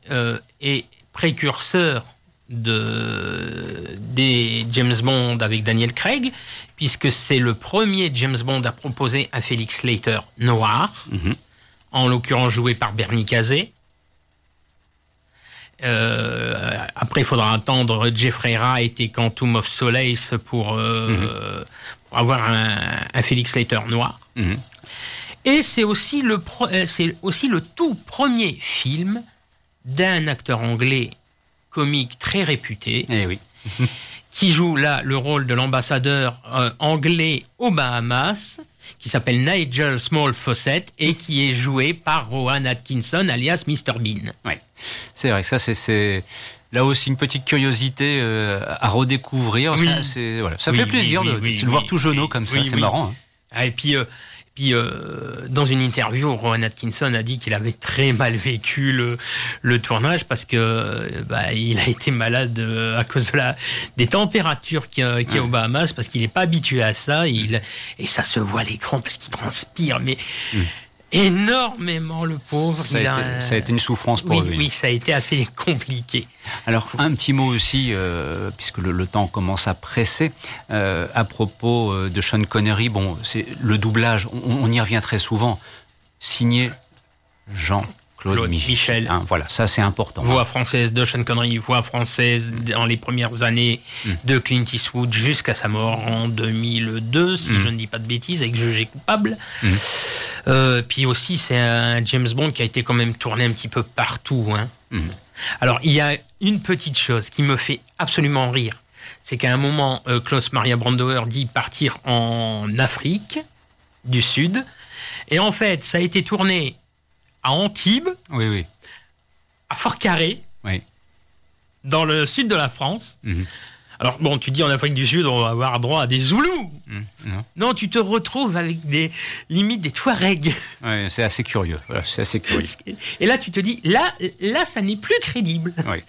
est précurseur de, des James Bond avec Daniel Craig, puisque c'est le premier James Bond à proposer un Felix Slater noir, en l'occurrence joué par Bernie Casey. Euh, après, il faudra attendre Jeffrey Wright et Quantum of Solace pour, euh, pour avoir un, un Felix Slater noir. Et c'est aussi, le pro- euh, c'est aussi le tout premier film d'un acteur anglais comique très réputé. [LAUGHS] qui joue là le rôle de l'ambassadeur euh, anglais aux Bahamas, qui s'appelle Nigel Small Fawcett et qui est joué par Rowan Atkinson, alias Mr. Bean. Oui, c'est vrai que ça, c'est- là aussi une petite curiosité euh, à redécouvrir. Oui. Ça, c'est- voilà. ça Oui, fait plaisir oui, de, le voir tout jeuneau comme ça, c'est marrant. hein. Ah, et puis, euh, puis euh, dans une interview, Rowan Atkinson a dit qu'il avait très mal vécu le, le tournage parce que euh, bah, il a été malade euh, à cause de la, des températures qu'il y a, qu'il y a aux Bahamas parce qu'il n'est pas habitué à ça. Et, il- et ça se voit à l'écran parce qu'il transpire, mais énormément le pauvre. Ça a, été, ça a été une souffrance pour oui, lui. oui, ça a été assez compliqué. Alors, un petit mot aussi, euh, puisque le, le temps commence à presser, euh, à propos euh, de Sean Connery. Bon, c'est le doublage, on, on y revient très souvent. Signé Jean-Claude Claude Michel. Michel. Hein, voilà, ça c'est important. Voix française de Sean Connery, voix française dans les premières années Hmm. de Clint Eastwood jusqu'à sa mort en 2002, si Mm. je ne dis pas de bêtises, avec Jugé coupable. Mm. Euh, puis aussi, c'est un James Bond qui a été quand même tourné un petit peu partout. hein. Mm. Alors, il y a une petite chose qui me fait absolument rire. C'est qu'à un moment, euh, Klaus Maria Brandauer dit partir en Afrique du Sud. Et en fait, ça a été tourné à Antibes, Oui, oui. à Fort-Carré, oui. dans le sud de la France. Mhm. Alors, bon, tu dis en Afrique du Sud, on va avoir droit à des Zoulous. Mhm. Non. Non, tu te retrouves avec des limites des Touaregs. Ouais, c'est assez curieux. Voilà, c'est assez curieux. Et là, tu te dis, là, là, ça n'est plus crédible. Oui.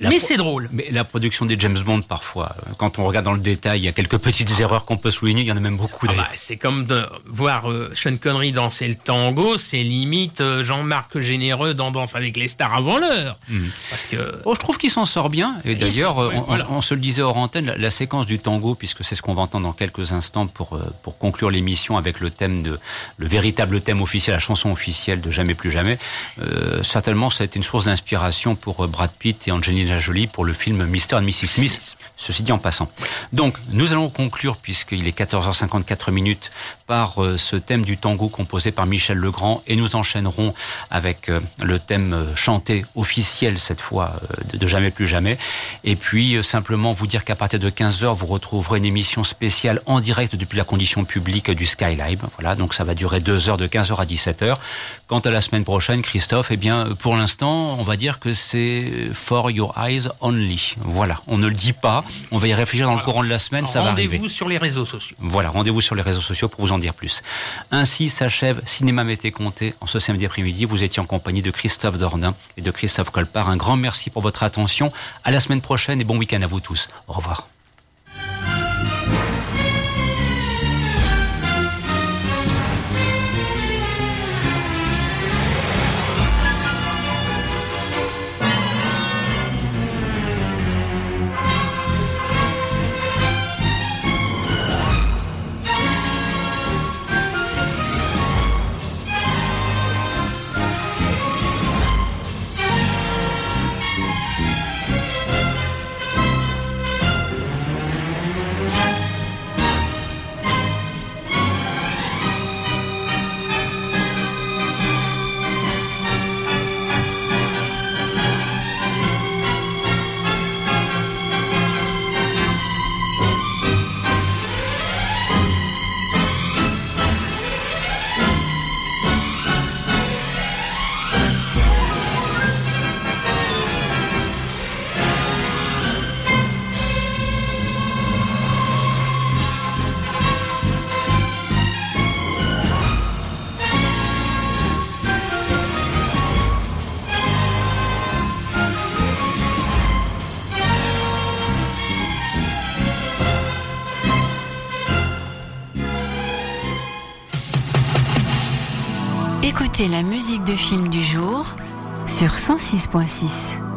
Mais c'est drôle. Mais la production des James Bond, parfois, euh, quand on regarde dans le détail, il y a quelques petites erreurs qu'on peut souligner. Il y en a même beaucoup Ah bah, c'est comme de voir euh, Sean Connery danser le tango, c'est limite euh, Jean-Marc Généreux dans Danse avec les stars avant l'heure. Mhm. Parce que. Oh, je trouve qu'il s'en sort bien. Et Il d'ailleurs, on, voilà. on se le disait hors antenne, la, la séquence du tango, puisque c'est ce qu'on va entendre dans quelques instants pour, pour conclure l'émission avec le thème de le véritable thème officiel, la chanson officielle de Jamais plus jamais. Euh, certainement, ça a été une source d'inspiration pour Brad Pitt et Angelina Jolie pour le film Mr. and Mrs. Smith. Ceci dit en passant. Donc, nous allons conclure, puisqu'il est 14h54 minutes, par euh, ce thème du tango composé par Michel Legrand, et nous enchaînerons avec euh, le thème euh, chanté officiel cette fois de, Jamais plus jamais. Et puis simplement vous dire qu'à partir de 15h, vous retrouverez une émission spéciale en direct depuis la condition publique du Skylive. Voilà, donc ça va durer deux heures de 15h à 17h. Quant à la semaine prochaine, Christophe, eh bien pour l'instant, on va dire que c'est for your eyes only. Voilà, on ne le dit pas. On va y réfléchir dans le courant de la semaine, ça va arriver. Rendez-vous sur les réseaux sociaux. Voilà, rendez-vous sur les réseaux sociaux pour vous en dire plus. Ainsi s'achève Cinéma Mété Comté en ce samedi après-midi. Vous étiez en compagnie de Christophe Dordain et de Christophe Colpart. Un grand merci pour votre attention. À la semaine prochaine et bon week-end à vous tous. Au revoir. 106.6.